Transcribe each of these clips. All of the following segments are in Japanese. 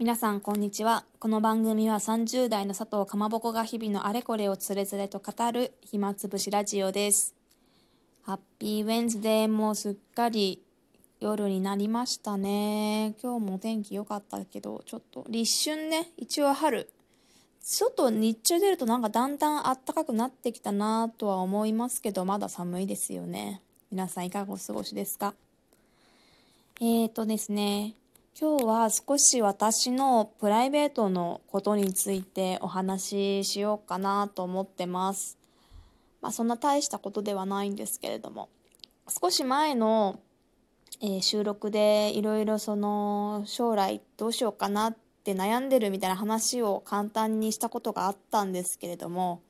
皆さんこんにちは。この番組は30代の佐藤かまぼこが日々のあれこれをつれづれと語る暇つぶしラジオです。ハッピーウェンズデーもうすっかり夜になりましたね。今日も天気良かったけどちょっと立春ね。一応春。外日中出るとなんかだんだん暖かくなってきたなとは思いますけどまだ寒いですよね。皆さんいかがお過ごしですか？えーとですね。今日は少し私のプライベートのことについてお話ししようかなと思ってます。まあそんな大したことではないんですけれども少し前の、えー、収録でいろいろその将来どうしようかなって悩んでるみたいな話を簡単にしたことがあったんですけれども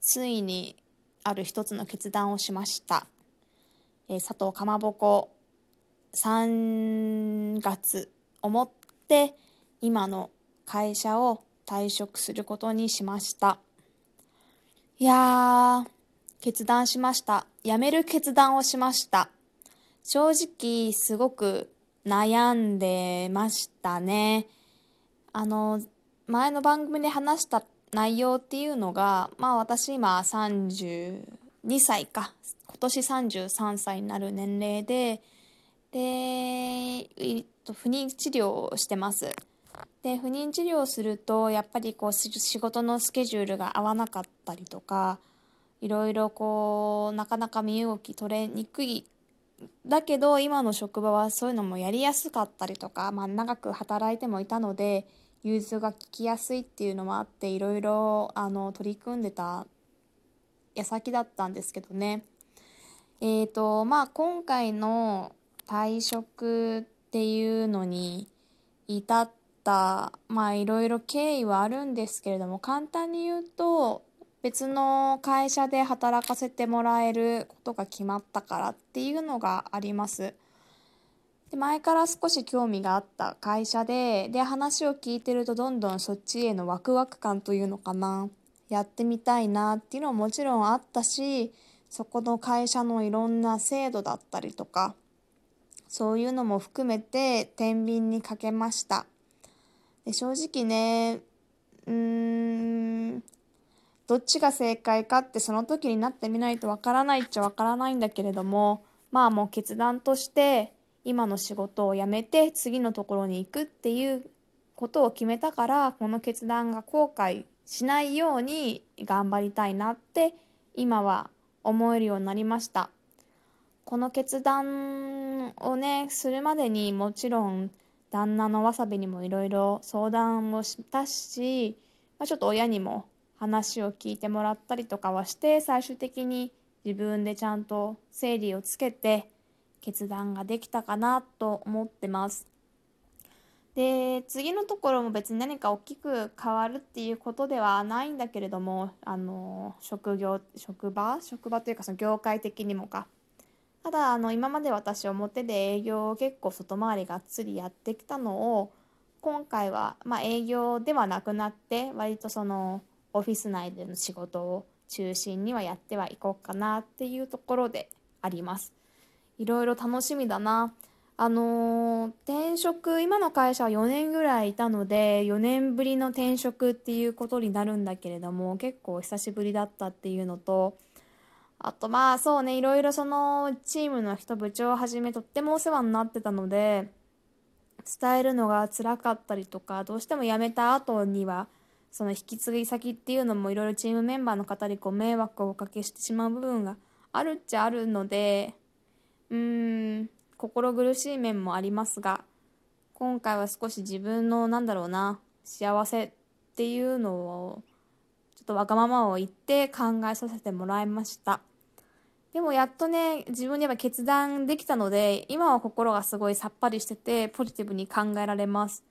ついにある一つの決断をしました。えー、佐藤かまぼこ3月思って今の会社を退職することにしました。いやー決断しました。辞める決断をしました。正直すごく悩んでましたね。あの前の番組で話した内容っていうのがまあ私今32歳か。今年33歳になる年齢ででと不妊治療をしてます。で不妊治療をするとやっぱりこう仕事のスケジュールが合わなかったりとかいろいろこうなかなか身動き取れにくいだけど今の職場はそういうのもやりやすかったりとか、まあ、長く働いてもいたので融通が利きやすいっていうのもあっていろいろあの取り組んでた矢先だったんですけどね。えーとまあ、今回の退職っていうのに至ったまあいろいろ経緯はあるんですけれども簡単に言うと別の会社で働かせてもらえることが決まったからっていうのがあります。で前から少し興味があった会社でで話を聞いてるとどんどんそっちへのワクワク感というのかなやってみたいなっていうのはもちろんあったしそこの会社のいろんな制度だったりとかそういうのも含めて天秤にかけましたで正直ねうーんどっちが正解かってその時になってみないとわからないっちゃわからないんだけれどもまあもう決断として今の仕事を辞めて次のところに行くっていうことを決めたからこの決断が後悔しないように頑張りたいなって今は思えるようになりました。この決断をねするまでにもちろん旦那のわさびにもいろいろ相談をしたし、まあ、ちょっと親にも話を聞いてもらったりとかはして最終的に自分でちゃんと整理をつけて決断ができたかなと思ってます。で次のところも別に何か大きく変わるっていうことではないんだけれどもあの職業職場？職場というかその業界的にもかただあの今まで私表で営業を結構外回りがっつりやってきたのを今回はまあ営業ではなくなって割とそのオフィス内での仕事を中心にはやってはいこうかなっていうところであります。いろいろ楽しみだな。あのー、転職今の会社は4年ぐらいいたので4年ぶりの転職っていうことになるんだけれども結構久しぶりだったっていうのとあとまあそうねいろいろそのチームの人部長をはじめとってもお世話になってたので伝えるのが辛かったりとかどうしても辞めた後にはその引き継ぎ先っていうのもいろいろチームメンバーの方にこう迷惑をおかけしてしまう部分があるっちゃあるのでうーん心苦しい面もありますが今回は少し自分のなんだろうな幸せっていうのをちょっとわがままを言って考えさせてもらいました。でもやっとね、自分では決断できたので、今は心がすごいさっぱりしてて、ポジティブに考えられます。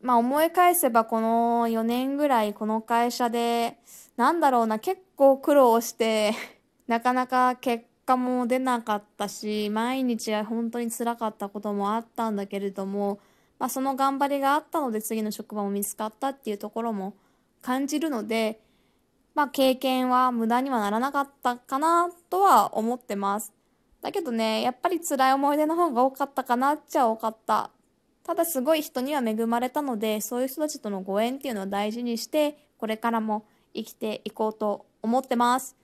まあ思い返せばこの4年ぐらいこの会社で、なんだろうな、結構苦労して、なかなか結果も出なかったし、毎日は本当につらかったこともあったんだけれども、まあその頑張りがあったので次の職場も見つかったっていうところも感じるので、まあ、経験は無駄にはならなかったかなとは思ってます。だけどね、やっぱり辛い思い出の方が多かったかなっちゃ多かった。ただすごい人には恵まれたので、そういう人たちとのご縁っていうのを大事にして、これからも生きていこうと思ってます。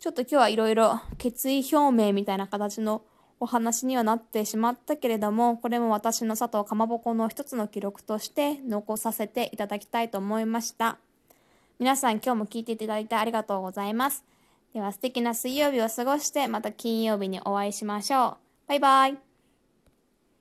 ちょっと今日はいろいろ決意表明みたいな形のお話にはなってしまったけれども、これも私の佐藤かまぼこの一つの記録として残させていただきたいと思いました。皆さん今日も聞いていただいてありがとうございます。では素敵な水曜日を過ごしてまた金曜日にお会いしましょう。バイバイ。